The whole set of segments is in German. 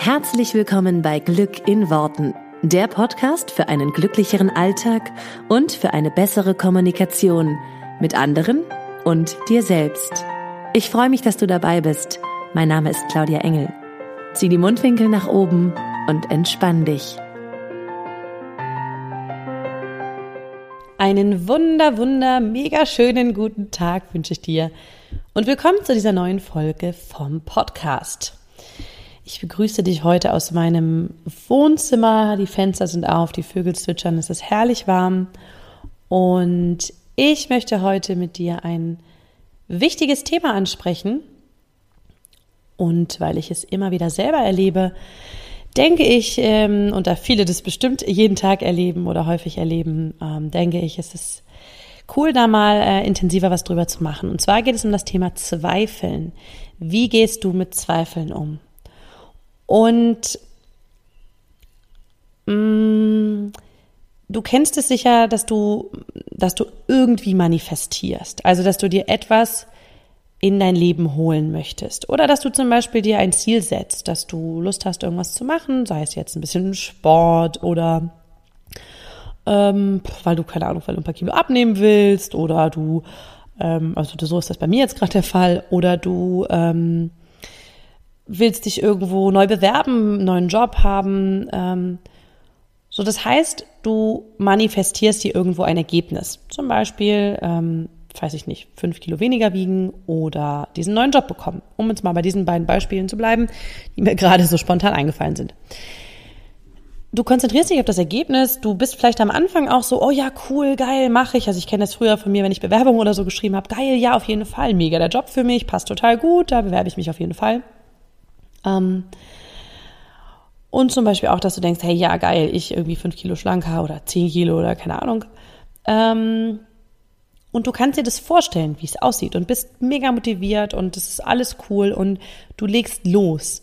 Herzlich willkommen bei Glück in Worten, der Podcast für einen glücklicheren Alltag und für eine bessere Kommunikation mit anderen und dir selbst. Ich freue mich, dass du dabei bist. Mein Name ist Claudia Engel. Zieh die Mundwinkel nach oben und entspann dich. Einen wunder, wunder, mega schönen guten Tag wünsche ich dir und willkommen zu dieser neuen Folge vom Podcast. Ich begrüße dich heute aus meinem Wohnzimmer. Die Fenster sind auf, die Vögel zwitschern, es ist herrlich warm. Und ich möchte heute mit dir ein wichtiges Thema ansprechen. Und weil ich es immer wieder selber erlebe, denke ich, ähm, und da viele das bestimmt jeden Tag erleben oder häufig erleben, ähm, denke ich, es ist cool, da mal äh, intensiver was drüber zu machen. Und zwar geht es um das Thema Zweifeln. Wie gehst du mit Zweifeln um? Und mh, mm, du kennst es sicher, dass du, dass du irgendwie manifestierst. Also, dass du dir etwas in dein Leben holen möchtest. Oder dass du zum Beispiel dir ein Ziel setzt, dass du Lust hast, irgendwas zu machen, sei es jetzt ein bisschen Sport oder ähm, weil du, keine Ahnung, weil du ein paar Kilo abnehmen willst oder du, ähm, also so ist das bei mir jetzt gerade der Fall, oder du ähm, willst dich irgendwo neu bewerben, neuen Job haben. Ähm, so, das heißt, du manifestierst dir irgendwo ein Ergebnis. Zum Beispiel, ähm, weiß ich nicht, fünf Kilo weniger wiegen oder diesen neuen Job bekommen. Um jetzt mal bei diesen beiden Beispielen zu bleiben, die mir gerade so spontan eingefallen sind. Du konzentrierst dich auf das Ergebnis, du bist vielleicht am Anfang auch so, oh ja, cool, geil, mache ich. Also ich kenne das früher von mir, wenn ich Bewerbung oder so geschrieben habe, geil, ja, auf jeden Fall, mega der Job für mich, passt total gut, da bewerbe ich mich auf jeden Fall. Ähm, und zum Beispiel auch, dass du denkst, hey, ja, geil, ich irgendwie fünf Kilo schlanker oder zehn Kilo oder keine Ahnung. Ähm, und du kannst dir das vorstellen, wie es aussieht und bist mega motiviert und es ist alles cool und du legst los.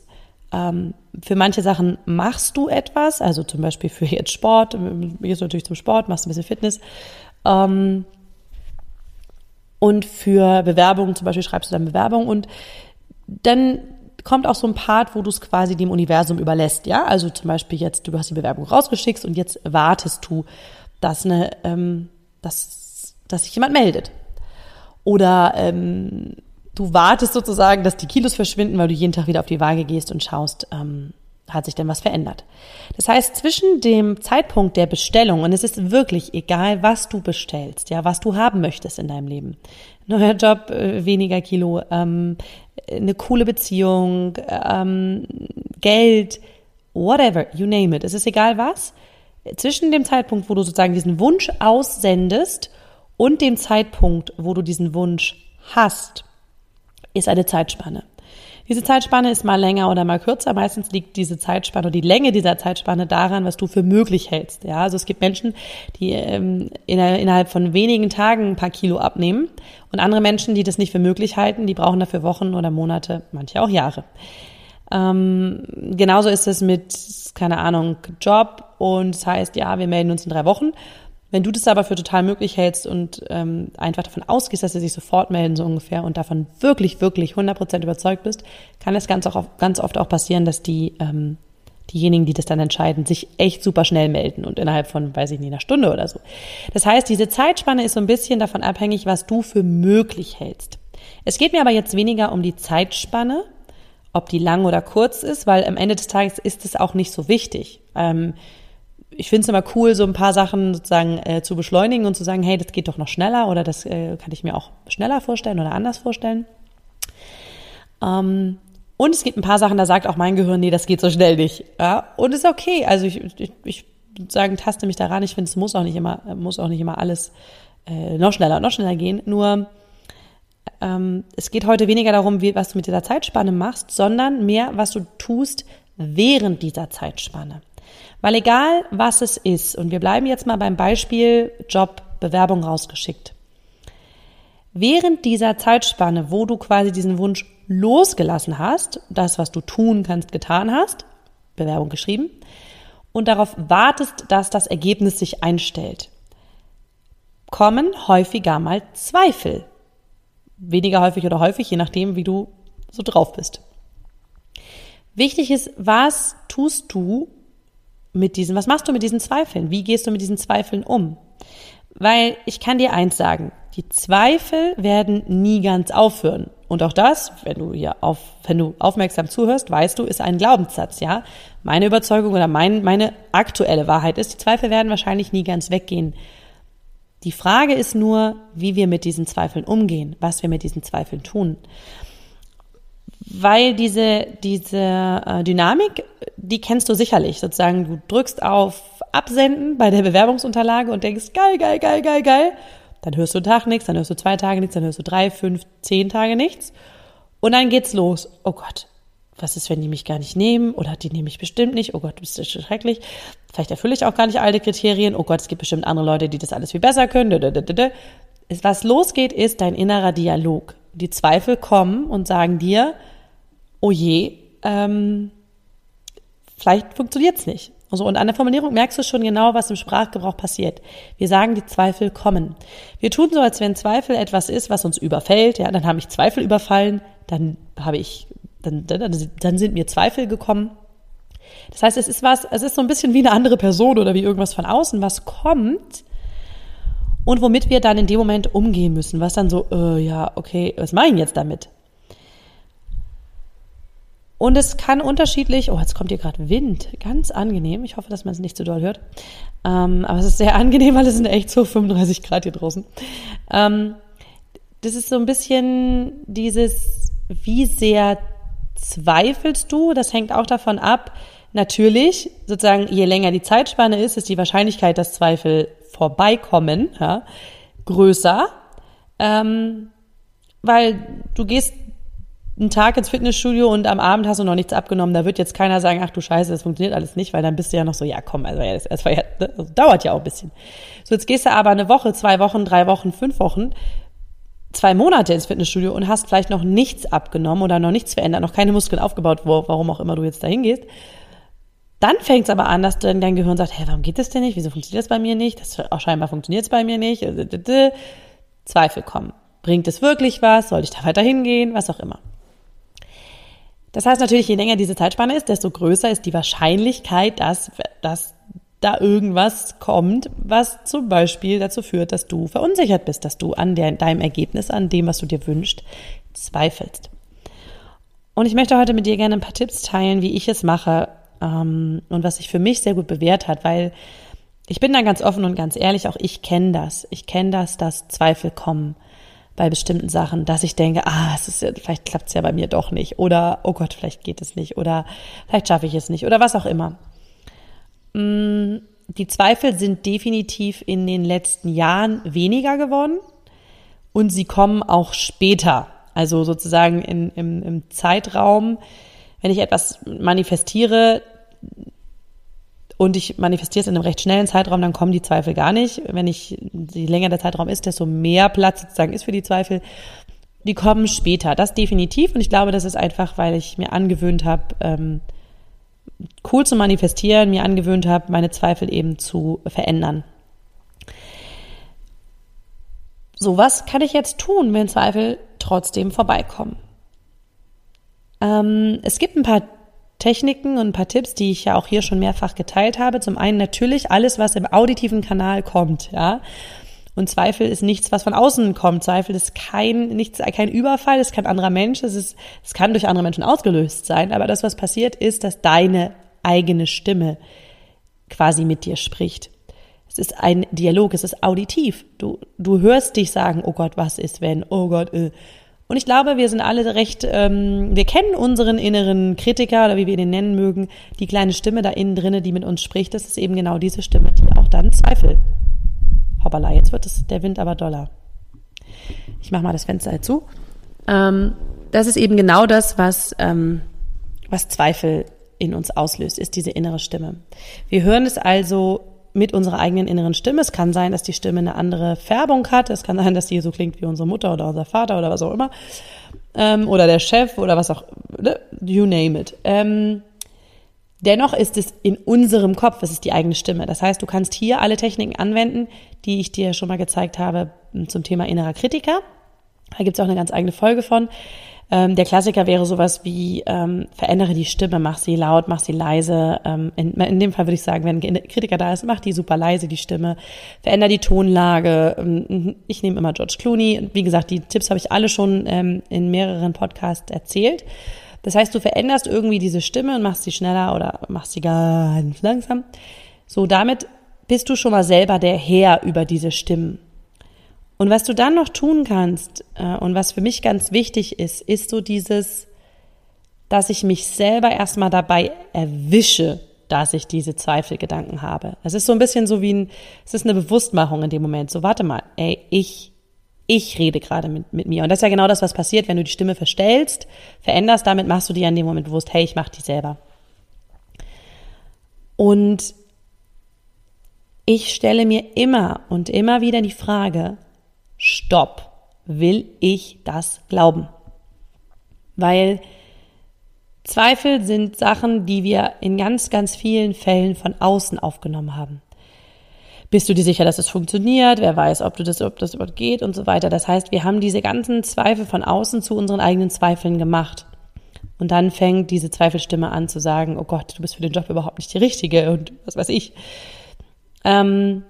Ähm, für manche Sachen machst du etwas, also zum Beispiel für jetzt Sport, gehst du natürlich zum Sport, machst ein bisschen Fitness. Ähm, und für Bewerbungen, zum Beispiel schreibst du dann Bewerbung und dann kommt auch so ein Part, wo du es quasi dem Universum überlässt, ja. Also zum Beispiel jetzt, du hast die Bewerbung rausgeschickt und jetzt wartest du, dass eine, ähm, dass, dass sich jemand meldet. Oder ähm, du wartest sozusagen, dass die Kilos verschwinden, weil du jeden Tag wieder auf die Waage gehst und schaust, ähm, hat sich denn was verändert. Das heißt, zwischen dem Zeitpunkt der Bestellung, und es ist wirklich egal, was du bestellst, ja, was du haben möchtest in deinem Leben. Neuer Job, äh, weniger Kilo, ähm, eine coole Beziehung, ähm, Geld, whatever, you name it. Es ist egal was. Zwischen dem Zeitpunkt, wo du sozusagen diesen Wunsch aussendest und dem Zeitpunkt, wo du diesen Wunsch hast, ist eine Zeitspanne. Diese Zeitspanne ist mal länger oder mal kürzer. Meistens liegt diese Zeitspanne oder die Länge dieser Zeitspanne daran, was du für möglich hältst. Ja, also es gibt Menschen, die ähm, innerhalb von wenigen Tagen ein paar Kilo abnehmen und andere Menschen, die das nicht für möglich halten, die brauchen dafür Wochen oder Monate, manche auch Jahre. Ähm, genauso ist es mit, keine Ahnung, Job und das heißt, ja, wir melden uns in drei Wochen wenn du das aber für total möglich hältst und ähm, einfach davon ausgehst, dass sie sich sofort melden, so ungefähr, und davon wirklich, wirklich 100% überzeugt bist, kann es ganz, auch, ganz oft auch passieren, dass die, ähm, diejenigen, die das dann entscheiden, sich echt super schnell melden und innerhalb von, weiß ich nicht, einer Stunde oder so. Das heißt, diese Zeitspanne ist so ein bisschen davon abhängig, was du für möglich hältst. Es geht mir aber jetzt weniger um die Zeitspanne, ob die lang oder kurz ist, weil am Ende des Tages ist es auch nicht so wichtig. Ähm, ich finde es immer cool, so ein paar Sachen sozusagen äh, zu beschleunigen und zu sagen, hey, das geht doch noch schneller oder das äh, kann ich mir auch schneller vorstellen oder anders vorstellen. Ähm, und es gibt ein paar Sachen, da sagt auch mein Gehirn, nee, das geht so schnell nicht. Ja? Und ist okay. Also ich, ich, ich sagen, taste mich daran. Ich finde, es muss auch nicht immer, muss auch nicht immer alles äh, noch schneller, noch schneller gehen. Nur ähm, es geht heute weniger darum, wie, was du mit dieser Zeitspanne machst, sondern mehr, was du tust während dieser Zeitspanne. Weil egal, was es ist, und wir bleiben jetzt mal beim Beispiel Job, Bewerbung rausgeschickt. Während dieser Zeitspanne, wo du quasi diesen Wunsch losgelassen hast, das, was du tun kannst, getan hast, Bewerbung geschrieben, und darauf wartest, dass das Ergebnis sich einstellt, kommen häufiger mal Zweifel. Weniger häufig oder häufig, je nachdem, wie du so drauf bist. Wichtig ist, was tust du mit diesen, was machst du mit diesen Zweifeln? Wie gehst du mit diesen Zweifeln um? Weil ich kann dir eins sagen, die Zweifel werden nie ganz aufhören. Und auch das, wenn du hier auf, wenn du aufmerksam zuhörst, weißt du, ist ein Glaubenssatz, ja. Meine Überzeugung oder mein, meine aktuelle Wahrheit ist, die Zweifel werden wahrscheinlich nie ganz weggehen. Die Frage ist nur, wie wir mit diesen Zweifeln umgehen, was wir mit diesen Zweifeln tun. Weil diese, diese äh, Dynamik, die kennst du sicherlich. Sozusagen, du drückst auf Absenden bei der Bewerbungsunterlage und denkst, geil, geil, geil, geil, geil. Dann hörst du einen Tag nichts, dann hörst du zwei Tage nichts, dann hörst du drei, fünf, zehn Tage nichts. Und dann geht's los. Oh Gott, was ist, wenn die mich gar nicht nehmen? Oder die nehme ich bestimmt nicht. Oh Gott, das ist schrecklich. Vielleicht erfülle ich auch gar nicht all Kriterien. Oh Gott, es gibt bestimmt andere Leute, die das alles viel besser können. Was losgeht, ist dein innerer Dialog. Die Zweifel kommen und sagen dir, oh je, ähm, vielleicht funktioniert's nicht. Also, und an der Formulierung merkst du schon genau, was im Sprachgebrauch passiert. Wir sagen, die Zweifel kommen. Wir tun so, als wenn Zweifel etwas ist, was uns überfällt. Ja, dann habe ich Zweifel überfallen, dann habe ich dann, dann, dann sind mir Zweifel gekommen. Das heißt, es ist was, es ist so ein bisschen wie eine andere Person oder wie irgendwas von außen, was kommt und womit wir dann in dem Moment umgehen müssen, was dann so, äh, ja, okay, was mache ich jetzt damit? Und es kann unterschiedlich, oh, jetzt kommt hier gerade Wind, ganz angenehm. Ich hoffe, dass man es nicht zu doll hört. Ähm, aber es ist sehr angenehm, weil es sind echt so 35 Grad hier draußen. Ähm, das ist so ein bisschen dieses, wie sehr zweifelst du? Das hängt auch davon ab. Natürlich, sozusagen, je länger die Zeitspanne ist, ist die Wahrscheinlichkeit, dass Zweifel vorbeikommen, ja, größer. Ähm, weil du gehst einen Tag ins Fitnessstudio und am Abend hast du noch nichts abgenommen, da wird jetzt keiner sagen, ach du Scheiße, das funktioniert alles nicht, weil dann bist du ja noch so, ja komm, also das, das, ja, das dauert ja auch ein bisschen. So, jetzt gehst du aber eine Woche, zwei Wochen, drei Wochen, fünf Wochen zwei Monate ins Fitnessstudio und hast vielleicht noch nichts abgenommen oder noch nichts verändert, noch keine Muskeln aufgebaut, wo, warum auch immer du jetzt dahin gehst, dann fängt es aber an, dass dein Gehirn sagt, hey, warum geht das denn nicht? Wieso funktioniert das bei mir nicht? Das auch scheinbar funktioniert es bei mir nicht. Zweifel kommen. Bringt es wirklich was? Soll ich da weiter hingehen? Was auch immer. Das heißt natürlich, je länger diese Zeitspanne ist, desto größer ist die Wahrscheinlichkeit, dass, dass da irgendwas kommt, was zum Beispiel dazu führt, dass du verunsichert bist, dass du an der, deinem Ergebnis, an dem, was du dir wünschst, zweifelst. Und ich möchte heute mit dir gerne ein paar Tipps teilen, wie ich es mache und was sich für mich sehr gut bewährt hat, weil ich bin da ganz offen und ganz ehrlich, auch ich kenne das. Ich kenne das, dass Zweifel kommen bei bestimmten Sachen, dass ich denke, ah, es ist ja, vielleicht klappt es ja bei mir doch nicht oder oh Gott, vielleicht geht es nicht oder vielleicht schaffe ich es nicht oder was auch immer. Mm, die Zweifel sind definitiv in den letzten Jahren weniger geworden und sie kommen auch später. Also sozusagen in, im, im Zeitraum, wenn ich etwas manifestiere und ich manifestiere es in einem recht schnellen Zeitraum, dann kommen die Zweifel gar nicht. Wenn ich, je länger der Zeitraum ist, desto mehr Platz sozusagen ist für die Zweifel. Die kommen später, das definitiv. Und ich glaube, das ist einfach, weil ich mir angewöhnt habe, ähm, cool zu manifestieren, mir angewöhnt habe, meine Zweifel eben zu verändern. So, was kann ich jetzt tun, wenn Zweifel trotzdem vorbeikommen? Ähm, es gibt ein paar Techniken und ein paar Tipps, die ich ja auch hier schon mehrfach geteilt habe. Zum einen natürlich alles, was im auditiven Kanal kommt, ja. Und Zweifel ist nichts, was von außen kommt. Zweifel ist kein, nichts, kein Überfall, es ist kein anderer Mensch, es ist, es kann durch andere Menschen ausgelöst sein. Aber das, was passiert, ist, dass deine eigene Stimme quasi mit dir spricht. Es ist ein Dialog, es ist auditiv. Du, du hörst dich sagen, oh Gott, was ist wenn, oh Gott, äh. Und ich glaube, wir sind alle recht, ähm, wir kennen unseren inneren Kritiker oder wie wir den nennen mögen, die kleine Stimme da innen drinne, die mit uns spricht. Das ist eben genau diese Stimme, die auch dann Zweifel hoppala, jetzt wird es, der Wind aber doller. Ich mache mal das Fenster zu. Ähm, das ist eben genau das, was, ähm, was Zweifel in uns auslöst, ist diese innere Stimme. Wir hören es also mit unserer eigenen inneren Stimme. Es kann sein, dass die Stimme eine andere Färbung hat. Es kann sein, dass die so klingt wie unsere Mutter oder unser Vater oder was auch immer. Ähm, oder der Chef oder was auch, ne? you name it. Ähm, Dennoch ist es in unserem Kopf, es ist die eigene Stimme. Das heißt, du kannst hier alle Techniken anwenden, die ich dir schon mal gezeigt habe zum Thema innerer Kritiker. Da gibt es auch eine ganz eigene Folge von. Ähm, der Klassiker wäre sowas wie, ähm, verändere die Stimme, mach sie laut, mach sie leise. Ähm, in, in, dem Fall würde ich sagen, wenn ein Kritiker da ist, mach die super leise, die Stimme. Veränder die Tonlage. Ähm, ich nehme immer George Clooney. Wie gesagt, die Tipps habe ich alle schon ähm, in mehreren Podcasts erzählt. Das heißt, du veränderst irgendwie diese Stimme und machst sie schneller oder machst sie ganz langsam. So, damit bist du schon mal selber der Herr über diese Stimmen. Und was du dann noch tun kannst äh, und was für mich ganz wichtig ist, ist so dieses, dass ich mich selber erstmal dabei erwische, dass ich diese Zweifelgedanken habe. Es ist so ein bisschen so wie ein, es ist eine Bewusstmachung in dem Moment. So, warte mal, ey, ich, ich rede gerade mit, mit mir. Und das ist ja genau das, was passiert, wenn du die Stimme verstellst, veränderst, damit machst du dir in dem Moment bewusst, hey, ich mach die selber. Und ich stelle mir immer und immer wieder die Frage, stopp, will ich das glauben? Weil Zweifel sind Sachen, die wir in ganz, ganz vielen Fällen von außen aufgenommen haben. Bist du dir sicher, dass es funktioniert? Wer weiß, ob du das, ob das überhaupt geht und so weiter. Das heißt, wir haben diese ganzen Zweifel von außen zu unseren eigenen Zweifeln gemacht. Und dann fängt diese Zweifelstimme an zu sagen, oh Gott, du bist für den Job überhaupt nicht die Richtige und was weiß ich. Ähm,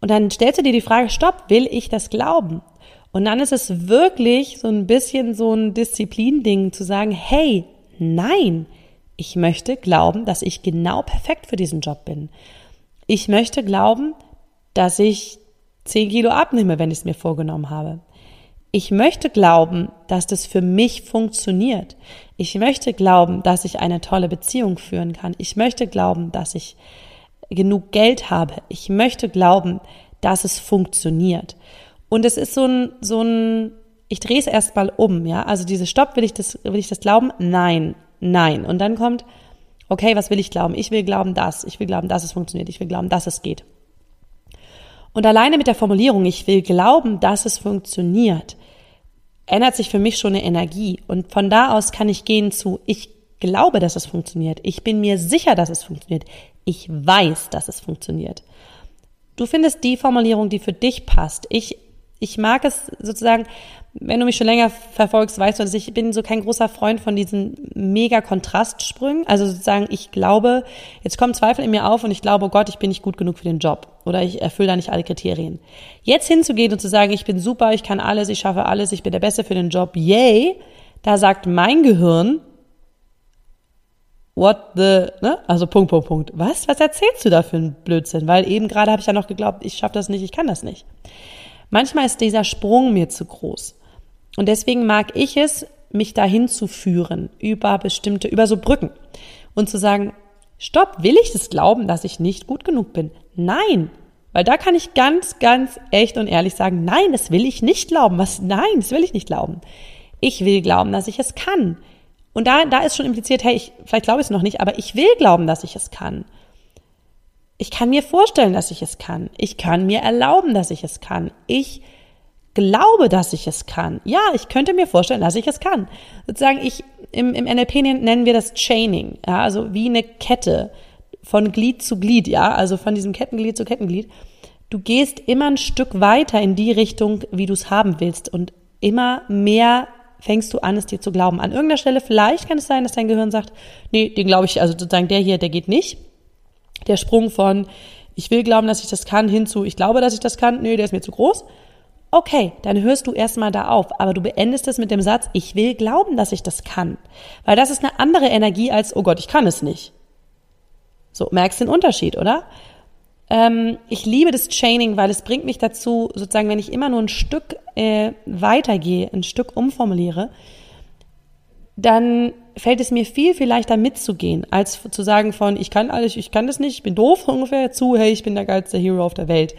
und dann stellst du dir die Frage, stopp, will ich das glauben? Und dann ist es wirklich so ein bisschen so ein Disziplinding zu sagen, hey, nein, ich möchte glauben, dass ich genau perfekt für diesen Job bin. Ich möchte glauben, dass ich 10 Kilo abnehme, wenn ich es mir vorgenommen habe. Ich möchte glauben, dass das für mich funktioniert. Ich möchte glauben, dass ich eine tolle Beziehung führen kann. Ich möchte glauben, dass ich genug Geld habe. Ich möchte glauben, dass es funktioniert. Und es ist so ein, so ein, ich drehe es erstmal um, ja. Also diese Stopp, will ich das, will ich das glauben? Nein, nein. Und dann kommt, okay, was will ich glauben? Ich will glauben, dass. Ich will glauben, dass es funktioniert. Ich will glauben, dass es geht. Und alleine mit der Formulierung, ich will glauben, dass es funktioniert, ändert sich für mich schon eine Energie. Und von da aus kann ich gehen zu, ich glaube, dass es funktioniert. Ich bin mir sicher, dass es funktioniert. Ich weiß, dass es funktioniert. Du findest die Formulierung, die für dich passt. Ich, ich mag es sozusagen, wenn du mich schon länger verfolgst, weißt du, dass ich bin so kein großer Freund von diesen mega Kontrastsprüngen. Also sozusagen, ich glaube, jetzt kommen Zweifel in mir auf und ich glaube, oh Gott, ich bin nicht gut genug für den Job oder ich erfülle da nicht alle Kriterien. Jetzt hinzugehen und zu sagen, ich bin super, ich kann alles, ich schaffe alles, ich bin der Beste für den Job, yay, da sagt mein Gehirn, what the, ne? Also Punkt, Punkt, Punkt. Was? Was erzählst du da für einen Blödsinn? Weil eben gerade habe ich ja noch geglaubt, ich schaffe das nicht, ich kann das nicht. Manchmal ist dieser Sprung mir zu groß. Und deswegen mag ich es, mich dahin zu führen, über bestimmte, über so Brücken. Und zu sagen, stopp, will ich das glauben, dass ich nicht gut genug bin? Nein. Weil da kann ich ganz, ganz echt und ehrlich sagen, nein, das will ich nicht glauben. Was? Nein, das will ich nicht glauben. Ich will glauben, dass ich es kann. Und da, da ist schon impliziert, hey, ich, vielleicht glaube ich es noch nicht, aber ich will glauben, dass ich es kann. Ich kann mir vorstellen, dass ich es kann. Ich kann mir erlauben, dass ich es kann. Ich glaube, dass ich es kann. Ja, ich könnte mir vorstellen, dass ich es kann. Sozusagen, ich, im, im NLP nennen wir das Chaining, ja, also wie eine Kette von Glied zu Glied, ja, also von diesem Kettenglied zu Kettenglied. Du gehst immer ein Stück weiter in die Richtung, wie du es haben willst und immer mehr fängst du an, es dir zu glauben. An irgendeiner Stelle vielleicht kann es sein, dass dein Gehirn sagt, nee, den glaube ich, also sozusagen der hier, der geht nicht. Der Sprung von, ich will glauben, dass ich das kann, hinzu, ich glaube, dass ich das kann, nee, der ist mir zu groß. Okay, dann hörst du erstmal da auf, aber du beendest es mit dem Satz, ich will glauben, dass ich das kann. Weil das ist eine andere Energie als, oh Gott, ich kann es nicht. So, merkst den Unterschied, oder? Ähm, ich liebe das Chaining, weil es bringt mich dazu, sozusagen, wenn ich immer nur ein Stück äh, weitergehe, ein Stück umformuliere, dann fällt es mir viel, viel leichter mitzugehen, als zu sagen von, ich kann alles, ich kann das nicht, ich bin doof ungefähr, zu, hey, ich bin der geilste Hero auf der Welt.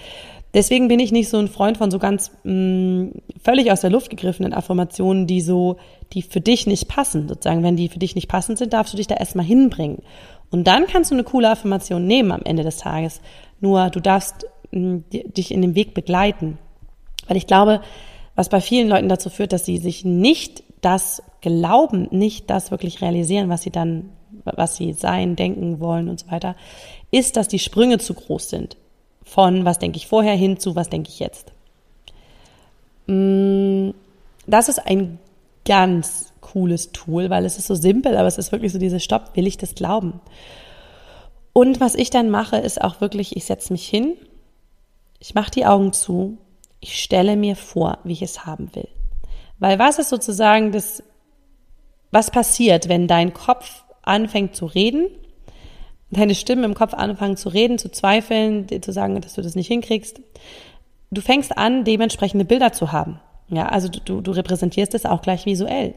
Deswegen bin ich nicht so ein Freund von so ganz mh, mm, völlig aus der Luft gegriffenen Affirmationen, die so, die für dich nicht passen. Sozusagen, wenn die für dich nicht passend sind, darfst du dich da erstmal hinbringen. Und dann kannst du eine coole Affirmation nehmen am Ende des Tages. Nur du darfst mh, dich in dem Weg begleiten. Weil ich glaube, was bei vielen Leuten dazu führt, dass sie sich nicht das glauben, nicht das wirklich realisieren, was sie dann, was sie sein, denken wollen und so weiter, ist, dass die Sprünge zu groß sind. Von was denke ich vorher hin zu was denke ich jetzt. Das ist ein ganz cooles Tool, weil es ist so simpel, aber es ist wirklich so dieses Stopp, will ich das glauben? Und was ich dann mache, ist auch wirklich, ich setze mich hin, ich mache die Augen zu, ich stelle mir vor, wie ich es haben will. Weil was ist sozusagen das, was passiert, wenn dein Kopf anfängt zu reden, deine Stimmen im Kopf anfangen zu reden, zu zweifeln, zu sagen, dass du das nicht hinkriegst? Du fängst an, dementsprechende Bilder zu haben. Ja, also du, du repräsentierst es auch gleich visuell.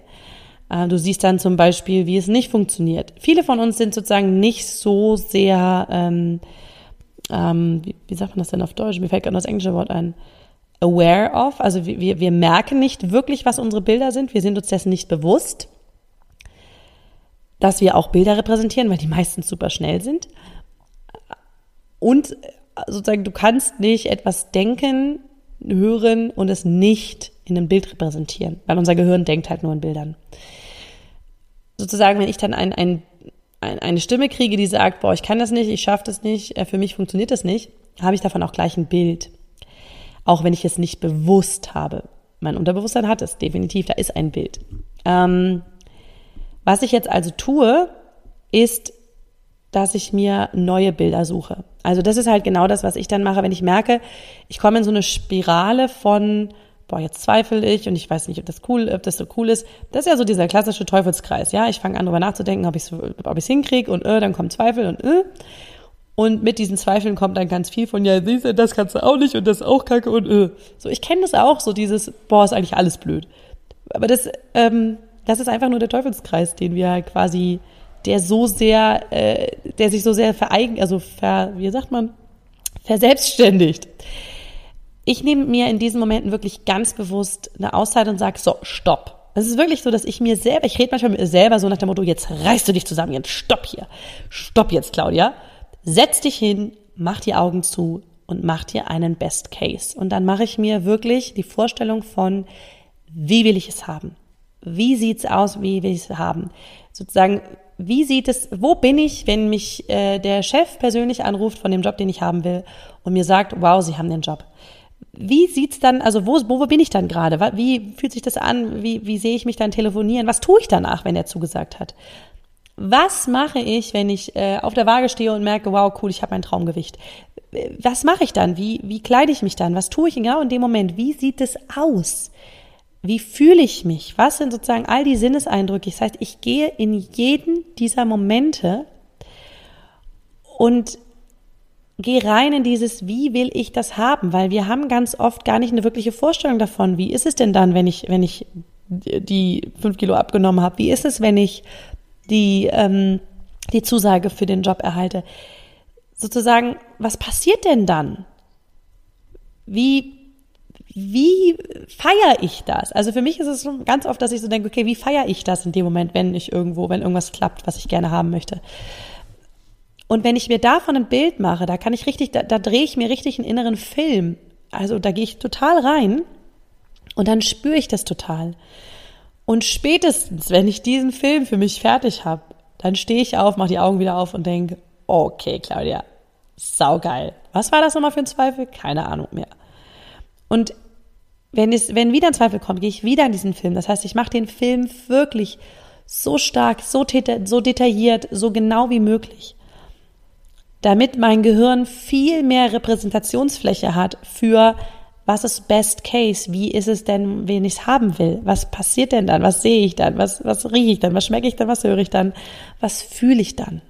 Äh, du siehst dann zum Beispiel, wie es nicht funktioniert. Viele von uns sind sozusagen nicht so sehr, ähm, ähm, wie, wie, sagt man das denn auf Deutsch? Mir fällt gerade das englische Wort ein. Aware of, also wir, wir merken nicht wirklich, was unsere Bilder sind. Wir sind uns dessen nicht bewusst, dass wir auch Bilder repräsentieren, weil die meistens super schnell sind. Und sozusagen, du kannst nicht etwas denken, hören und es nicht in einem Bild repräsentieren, weil unser Gehirn denkt halt nur in Bildern sozusagen, wenn ich dann ein, ein, ein, eine Stimme kriege, die sagt, boah, ich kann das nicht, ich schaffe das nicht, äh, für mich funktioniert das nicht, habe ich davon auch gleich ein Bild. Auch wenn ich es nicht bewusst habe. Mein Unterbewusstsein hat es, definitiv, da ist ein Bild. Ähm, was ich jetzt also tue, ist, dass ich mir neue Bilder suche. Also das ist halt genau das, was ich dann mache, wenn ich merke, ich komme in so eine Spirale von boah, jetzt zweifle ich und ich weiß nicht, ob das cool, ob das so cool ist. Das ist ja so dieser klassische Teufelskreis, ja. Ich fange an, darüber nachzudenken, ob ich es ob ich's hinkriege und äh, dann kommen Zweifel und äh. Und mit diesen Zweifeln kommt dann ganz viel von, ja, siehst du, das kannst du auch nicht und das auch kacke und äh. So, ich kenne das auch, so dieses, boah, ist eigentlich alles blöd. Aber das, ähm, das ist einfach nur der Teufelskreis, den wir halt quasi, der so sehr, äh, der sich so sehr vereigen, also ver, wie sagt man, verselbstständigt ich nehme mir in diesen Momenten wirklich ganz bewusst eine Auszeit und sage, so, stopp. Es ist wirklich so, dass ich mir selber, ich rede manchmal mit mir selber so nach dem Motto, jetzt reißt du dich zusammen, jetzt stopp hier. Stopp jetzt, Claudia. Setz dich hin, mach die Augen zu und mach dir einen Best Case. Und dann mache ich mir wirklich die Vorstellung von, wie will ich es haben? Wie sieht's aus? Wie will ich es haben? Sozusagen, wie sieht es, wo bin ich, wenn mich äh, der Chef persönlich anruft von dem Job, den ich haben will und mir sagt, wow, Sie haben den Job wie sieht's dann, also wo, wo bin ich dann gerade? Wie fühlt sich das an? Wie, wie sehe ich mich dann telefonieren? Was tue ich danach, wenn er zugesagt hat? Was mache ich, wenn ich äh, auf der Waage stehe und merke, wow, cool, ich habe mein Traumgewicht? Was mache ich dann? Wie, wie kleide ich mich dann? Was tue ich genau in dem Moment? Wie sieht es aus? Wie fühle ich mich? Was sind sozusagen all die Sinneseindrücke? Das heißt, ich gehe in jeden dieser Momente und geh rein in dieses, wie will ich das haben? Weil wir haben ganz oft gar nicht eine wirkliche Vorstellung davon. Wie ist es denn dann, wenn ich, wenn ich die fünf Kilo abgenommen habe? Wie ist es, wenn ich die, ähm, die Zusage für den Job erhalte? Sozusagen, was passiert denn dann? Wie, wie feiere ich das? Also für mich ist es ganz oft, dass ich so denke, okay, wie feiere ich das in dem Moment, wenn ich irgendwo, wenn irgendwas klappt, was ich gerne haben möchte? Und wenn ich mir davon ein Bild mache, da kann ich richtig, da, da drehe ich mir richtig einen inneren Film. Also da gehe ich total rein und dann spüre ich das total. Und spätestens, wenn ich diesen Film für mich fertig habe, dann stehe ich auf, mache die Augen wieder auf und denke, okay, Claudia, saugeil. Was war das nochmal für ein Zweifel? Keine Ahnung mehr. Und wenn, es, wenn wieder ein Zweifel kommt, gehe ich wieder in diesen Film. Das heißt, ich mache den Film wirklich so stark, so, so detailliert, so genau wie möglich damit mein Gehirn viel mehr Repräsentationsfläche hat für was ist Best Case? Wie ist es denn, wenn ich es haben will? Was passiert denn dann? Was sehe ich dann? Was, was rieche ich dann? Was schmecke ich dann? Was höre ich dann? Was fühle ich dann?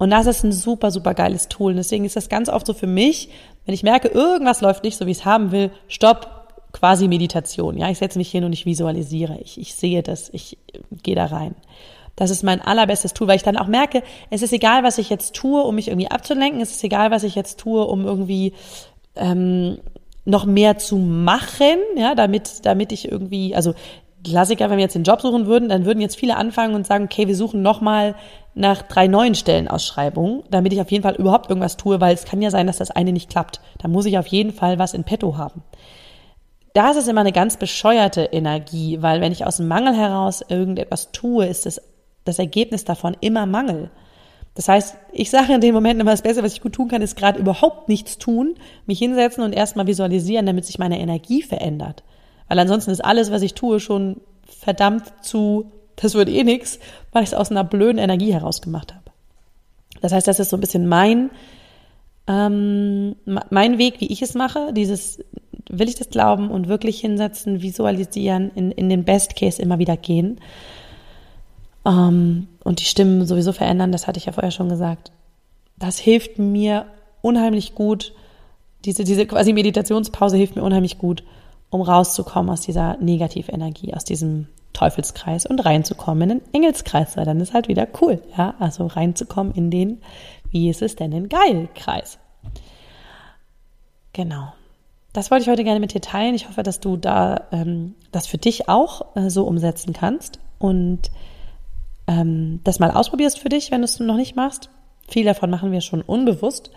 Und das ist ein super, super geiles Tool. Und deswegen ist das ganz oft so für mich, wenn ich merke, irgendwas läuft nicht so, wie ich es haben will, stopp, quasi Meditation. Ja, ich setze mich hin und ich visualisiere. Ich, ich sehe das. Ich gehe da rein. Das ist mein allerbestes Tool, weil ich dann auch merke, es ist egal, was ich jetzt tue, um mich irgendwie abzulenken. Es ist egal, was ich jetzt tue, um irgendwie ähm, noch mehr zu machen, ja, damit, damit ich irgendwie, also Klassiker, wenn wir jetzt den Job suchen würden, dann würden jetzt viele anfangen und sagen, okay, wir suchen nochmal nach drei neuen Stellenausschreibungen, damit ich auf jeden Fall überhaupt irgendwas tue, weil es kann ja sein, dass das eine nicht klappt. Da muss ich auf jeden Fall was in petto haben. Da ist immer eine ganz bescheuerte Energie, weil wenn ich aus dem Mangel heraus irgendetwas tue, ist es das Ergebnis davon immer Mangel. Das heißt, ich sage in dem Moment immer, das Beste, was ich gut tun kann, ist gerade überhaupt nichts tun, mich hinsetzen und erstmal visualisieren, damit sich meine Energie verändert. Weil ansonsten ist alles, was ich tue, schon verdammt zu, das wird eh nix, weil ich es aus einer blöden Energie heraus gemacht habe. Das heißt, das ist so ein bisschen mein, ähm, mein Weg, wie ich es mache, dieses will ich das glauben und wirklich hinsetzen, visualisieren, in, in den Best Case immer wieder gehen. Ähm, und die Stimmen sowieso verändern, das hatte ich ja vorher schon gesagt. Das hilft mir unheimlich gut. Diese, diese quasi Meditationspause hilft mir unheimlich gut, um rauszukommen aus dieser Negativenergie, aus diesem Teufelskreis und reinzukommen in den Engelskreis, weil dann ist halt wieder cool, ja, also reinzukommen in den, wie ist es denn, in Geilkreis. Genau. Das wollte ich heute gerne mit dir teilen. Ich hoffe, dass du da ähm, das für dich auch äh, so umsetzen kannst und ähm, das mal ausprobierst für dich, wenn du es noch nicht machst. Viel davon machen wir schon unbewusst.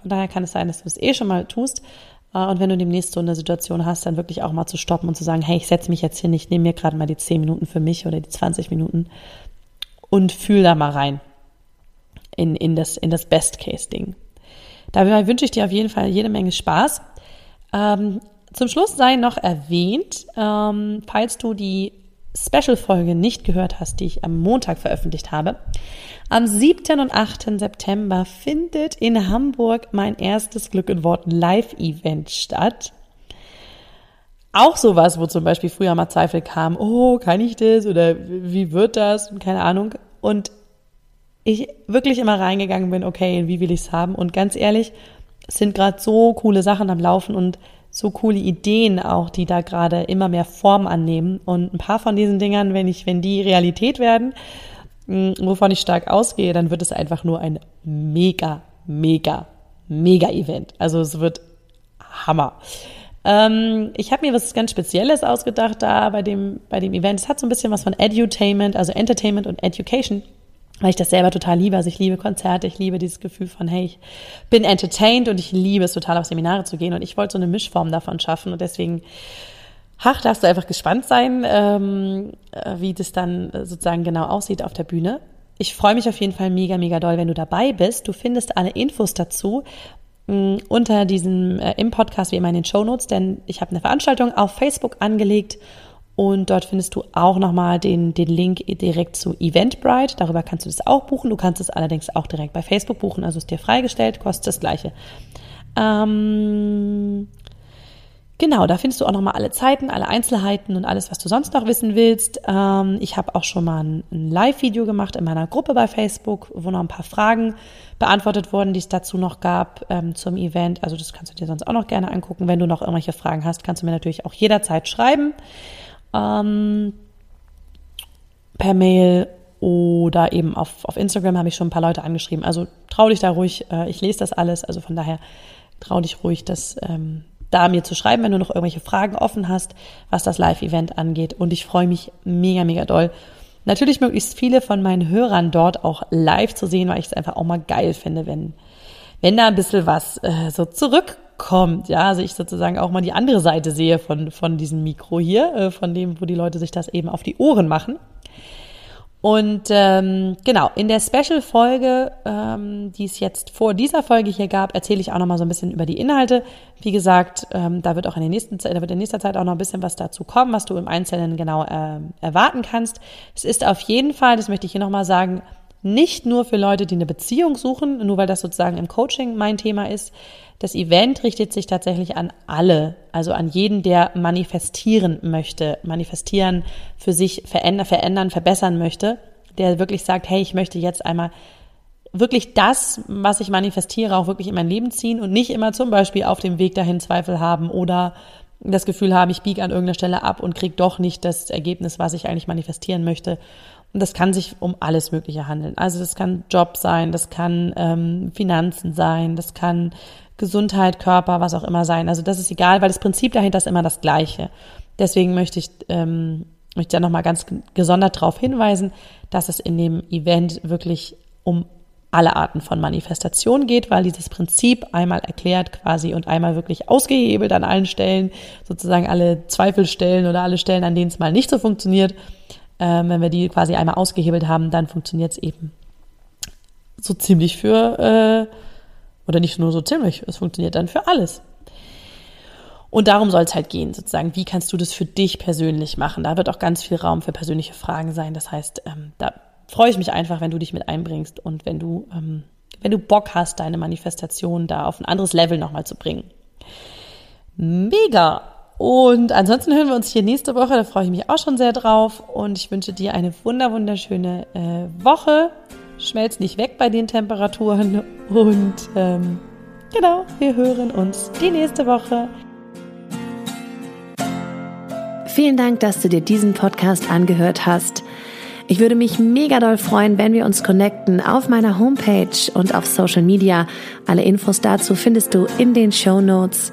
Von daher kann es sein, dass du es eh schon mal tust. Äh, und wenn du demnächst so eine Situation hast, dann wirklich auch mal zu stoppen und zu sagen, hey, ich setze mich jetzt hin, ich nehme mir gerade mal die 10 Minuten für mich oder die 20 Minuten und fühl da mal rein in, in das, in das Best-Case-Ding. Dabei wünsche ich dir auf jeden Fall jede Menge Spaß. Ähm, zum Schluss sei noch erwähnt, ähm, falls du die Special-Folge nicht gehört hast, die ich am Montag veröffentlicht habe. Am 7. und 8. September findet in Hamburg mein erstes Glück in Worten Live-Event statt. Auch sowas, wo zum Beispiel früher mal Zweifel kamen, oh, kann ich das oder wie wird das keine Ahnung. Und ich wirklich immer reingegangen bin, okay, wie will ich es haben? Und ganz ehrlich, es sind gerade so coole Sachen am Laufen und so coole Ideen auch, die da gerade immer mehr Form annehmen. Und ein paar von diesen Dingern, wenn ich, wenn die Realität werden, hm, wovon ich stark ausgehe, dann wird es einfach nur ein mega, mega, mega Event. Also es wird Hammer. Ähm, ich habe mir was ganz Spezielles ausgedacht da bei dem, bei dem Event. Es hat so ein bisschen was von Edutainment, also Entertainment und Education weil ich das selber total liebe. Also ich liebe Konzerte, ich liebe dieses Gefühl von, hey, ich bin entertained und ich liebe es total auf Seminare zu gehen und ich wollte so eine Mischform davon schaffen und deswegen, ach, darfst du einfach gespannt sein, ähm, äh, wie das dann sozusagen genau aussieht auf der Bühne. Ich freue mich auf jeden Fall mega, mega doll, wenn du dabei bist. Du findest alle Infos dazu mm, unter diesem äh, im Podcast wie immer in den Show Notes, denn ich habe eine Veranstaltung auf Facebook angelegt und dort findest du auch nochmal den, den Link direkt zu Eventbrite. Darüber kannst du das auch buchen. Du kannst es allerdings auch direkt bei Facebook buchen. Also ist dir freigestellt, kostet das Gleiche. Ähm, genau, da findest du auch nochmal alle Zeiten, alle Einzelheiten und alles, was du sonst noch wissen willst. Ähm, ich habe auch schon mal ein, ein Live-Video gemacht in meiner Gruppe bei Facebook, wo noch ein paar Fragen beantwortet wurden, die es dazu noch gab ähm, zum Event. Also das kannst du dir sonst auch noch gerne angucken. Wenn du noch irgendwelche Fragen hast, kannst du mir natürlich auch jederzeit schreiben ähm, per Mail oder eben auf, auf Instagram habe ich schon ein paar Leute angeschrieben. Also trau dich da ruhig, äh, ich lese das alles, also von daher trau dich ruhig, das ähm, da mir zu schreiben, wenn du noch irgendwelche Fragen offen hast, was das Live-Event angeht. Und ich freue mich mega, mega doll. Natürlich möglichst viele von meinen Hörern dort auch live zu sehen, weil ich es einfach auch mal geil finde, wenn, wenn da ein bisschen was äh, so zurück kommt. Ja, also ich sozusagen auch mal die andere Seite sehe von, von diesem Mikro hier, äh, von dem, wo die Leute sich das eben auf die Ohren machen. Und ähm, genau, in der Special-Folge, ähm, die es jetzt vor dieser Folge hier gab, erzähle ich auch noch mal so ein bisschen über die Inhalte. Wie gesagt, ähm, da wird auch in der nächsten Zeit, da wird in nächster Zeit auch noch ein bisschen was dazu kommen, was du im Einzelnen genau äh, erwarten kannst. Es ist auf jeden Fall, das möchte ich hier noch mal sagen, nicht nur für Leute, die eine Beziehung suchen, nur weil das sozusagen im Coaching mein Thema ist, das Event richtet sich tatsächlich an alle, also an jeden, der manifestieren möchte, manifestieren für sich verändern, verändern, verbessern möchte, der wirklich sagt, hey, ich möchte jetzt einmal wirklich das, was ich manifestiere, auch wirklich in mein Leben ziehen und nicht immer zum Beispiel auf dem Weg dahin Zweifel haben oder das Gefühl haben, ich biege an irgendeiner Stelle ab und kriege doch nicht das Ergebnis, was ich eigentlich manifestieren möchte. Und das kann sich um alles Mögliche handeln. Also das kann Job sein, das kann ähm, Finanzen sein, das kann Gesundheit, Körper, was auch immer sein. Also das ist egal, weil das Prinzip dahinter ist immer das gleiche. Deswegen möchte ich, ähm, möchte ja nochmal ganz gesondert darauf hinweisen, dass es in dem Event wirklich um alle Arten von Manifestation geht, weil dieses Prinzip einmal erklärt quasi und einmal wirklich ausgehebelt an allen Stellen, sozusagen alle Zweifelstellen oder alle Stellen, an denen es mal nicht so funktioniert. Ähm, wenn wir die quasi einmal ausgehebelt haben, dann funktioniert es eben so ziemlich für äh, oder nicht nur so ziemlich, es funktioniert dann für alles. Und darum soll es halt gehen, sozusagen. Wie kannst du das für dich persönlich machen? Da wird auch ganz viel Raum für persönliche Fragen sein. Das heißt, ähm, da freue ich mich einfach, wenn du dich mit einbringst und wenn du, ähm, wenn du Bock hast, deine Manifestation da auf ein anderes Level nochmal zu bringen. Mega! Und ansonsten hören wir uns hier nächste Woche. Da freue ich mich auch schon sehr drauf. Und ich wünsche dir eine wunder wunderschöne äh, Woche. Schmelz nicht weg bei den Temperaturen. Und ähm, genau, wir hören uns die nächste Woche. Vielen Dank, dass du dir diesen Podcast angehört hast. Ich würde mich mega doll freuen, wenn wir uns connecten auf meiner Homepage und auf Social Media. Alle Infos dazu findest du in den Show Notes.